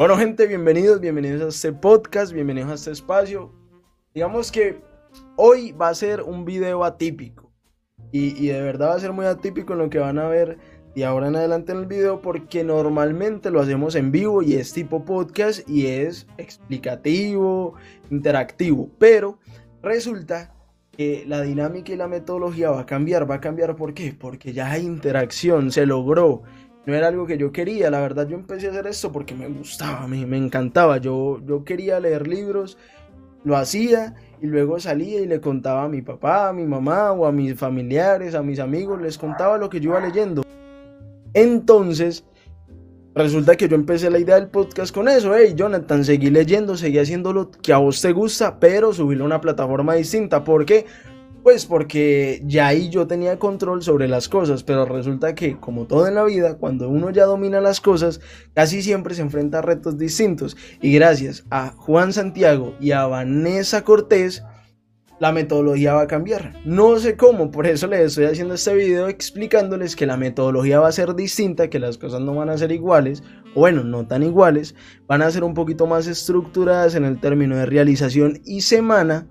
Bueno, gente, bienvenidos, bienvenidos a este podcast, bienvenidos a este espacio. Digamos que hoy va a ser un video atípico. Y, de verdad va a ser muy atípico en lo que van a ver de ahora en adelante en el video porque normalmente lo hacemos en vivo y es tipo podcast y es explicativo, interactivo. Pero resulta que la dinámica y la metodología va a cambiar. ¿Va a cambiar por qué? Porque ya hay interacción, se logró no era algo que yo quería, la verdad yo empecé a hacer esto porque me gustaba, me, me encantaba, yo, yo quería leer libros, lo hacía y luego salía y le contaba a mi papá, a mi mamá o a mis familiares, a mis amigos, les contaba lo que yo iba leyendo. Entonces, resulta que yo empecé la idea del podcast con eso, hey Jonathan, seguí leyendo, seguí haciendo lo que a vos te gusta, pero subirlo a una plataforma distinta, ¿por qué? Pues porque ya ahí yo tenía control sobre las cosas, pero resulta que, como todo en la vida, cuando uno ya domina las cosas, casi siempre se enfrenta a retos distintos. Y gracias a Juan Santiago y a Vanessa Cortés, la metodología va a cambiar. No sé cómo, por eso les estoy haciendo este video explicándoles que la metodología va a ser distinta, que las cosas no van a ser iguales, o bueno, no tan iguales, van a ser un poquito más estructuradas en el término de realización y semana.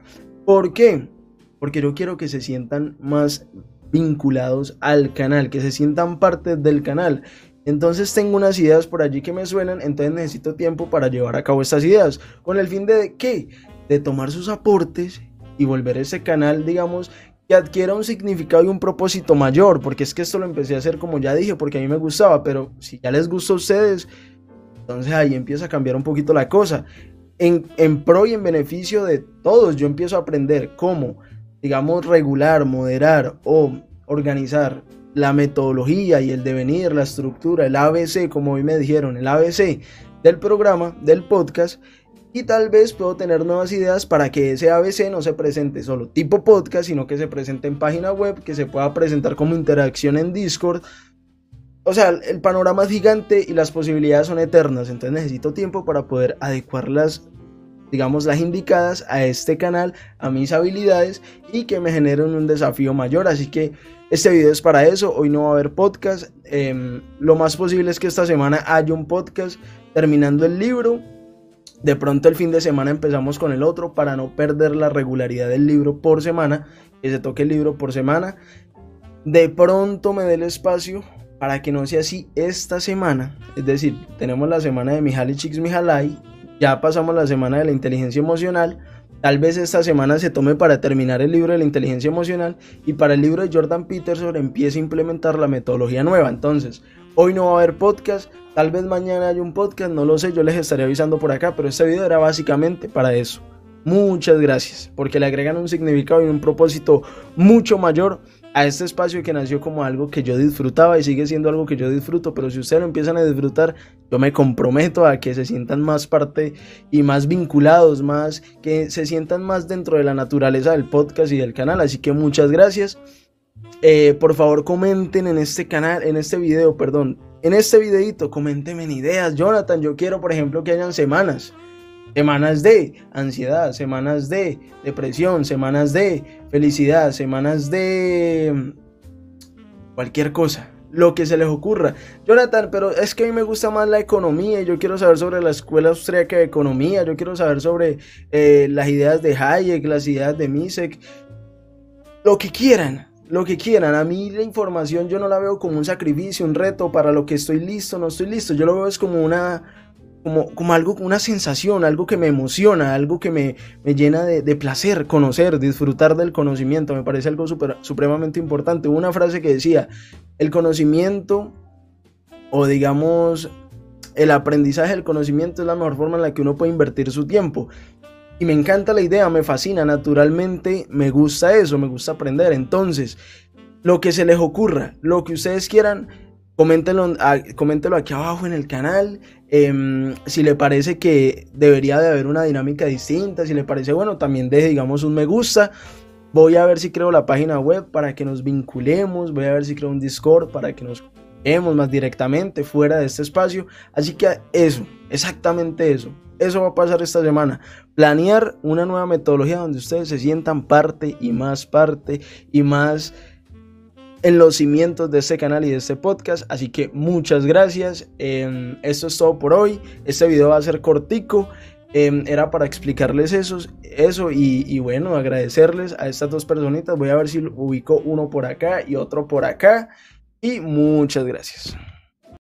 ¿Por qué? Porque yo quiero que se sientan más vinculados al canal, que se sientan parte del canal. Entonces tengo unas ideas por allí que me suenan, entonces necesito tiempo para llevar a cabo estas ideas. ¿Con el fin de qué? De tomar sus aportes y volver ese canal, digamos, que adquiera un significado y un propósito mayor, porque es que esto lo empecé a hacer como ya dije, porque a mí me gustaba, pero si ya les gusta a ustedes, entonces ahí empieza a cambiar un poquito la cosa. En, en pro y en beneficio de todos, yo empiezo a aprender cómo digamos, regular, moderar o organizar la metodología y el devenir, la estructura, el ABC, como hoy me dijeron, el ABC del programa, del podcast, y tal vez puedo tener nuevas ideas para que ese ABC no se presente solo tipo podcast, sino que se presente en página web, que se pueda presentar como interacción en Discord. O sea, el panorama es gigante y las posibilidades son eternas, entonces necesito tiempo para poder adecuarlas digamos, las indicadas a este canal, a mis habilidades y que me generen un desafío mayor. Así que este video es para eso. Hoy no va a haber podcast. Em, lo más posible es que esta semana haya un podcast terminando el libro. De pronto el fin de semana empezamos con el otro para no perder la regularidad del libro por semana. Que se toque el libro por semana. De pronto me dé el espacio para que no sea así esta semana. Es decir, tenemos la semana de Mihaly Csikszentmihalyi ya pasamos la semana de la inteligencia emocional. Tal vez esta semana se tome para terminar el libro de la inteligencia emocional y para el libro de Jordan Peterson empiece a implementar la metodología nueva. Entonces, hoy no va a haber podcast, tal vez mañana haya un podcast, no lo sé, yo les estaré avisando por acá, pero este video era básicamente para eso. Muchas gracias, porque le agregan un significado y un propósito mucho mayor a este espacio que nació como algo que yo disfrutaba y sigue siendo algo que yo disfruto, pero si ustedes lo empiezan a disfrutar, yo me comprometo a que se sientan más parte y más vinculados, más que se sientan más dentro de la naturaleza del podcast y del canal, así que muchas gracias. Eh, por favor comenten en este canal, en este video, perdón, en este videito, comentenme en ideas, Jonathan, yo quiero por ejemplo que hayan semanas Semanas de ansiedad, semanas de depresión, semanas de felicidad, semanas de mm, cualquier cosa, lo que se les ocurra. Jonathan, pero es que a mí me gusta más la economía, yo quiero saber sobre la Escuela Austríaca de Economía, yo quiero saber sobre eh, las ideas de Hayek, las ideas de Misek, lo que quieran. Lo que quieran, a mí la información yo no la veo como un sacrificio, un reto para lo que estoy listo, no estoy listo, yo lo veo es como una, como, como algo, una sensación, algo que me emociona, algo que me, me llena de, de, placer, conocer, disfrutar del conocimiento, me parece algo supremamente importante. Hubo una frase que decía, el conocimiento o digamos el aprendizaje del conocimiento es la mejor forma en la que uno puede invertir su tiempo. Y me encanta la idea, me fascina, naturalmente me gusta eso, me gusta aprender. Entonces, lo que se les ocurra, lo que ustedes quieran, Coméntenlo, coméntenlo aquí abajo en el canal. Em, si le parece que debería de haber una dinámica distinta, si le parece bueno, también deje, digamos, un me gusta. Voy a ver si creo la página web para que nos vinculemos. Voy a ver si creo un Discord para que nos vemos más directamente fuera de este espacio. Así que eso, exactamente eso. Eso va a pasar esta semana. Planear una nueva metodología donde ustedes se sientan parte y más parte y más en los cimientos de este canal y de este podcast. Así que muchas gracias. Em, esto es todo por hoy. Este video va a ser cortico. Em, era para explicarles eso, eso y, y, bueno, agradecerles a estas dos personitas. Voy a ver si ubico uno por acá y otro por acá. Y muchas gracias.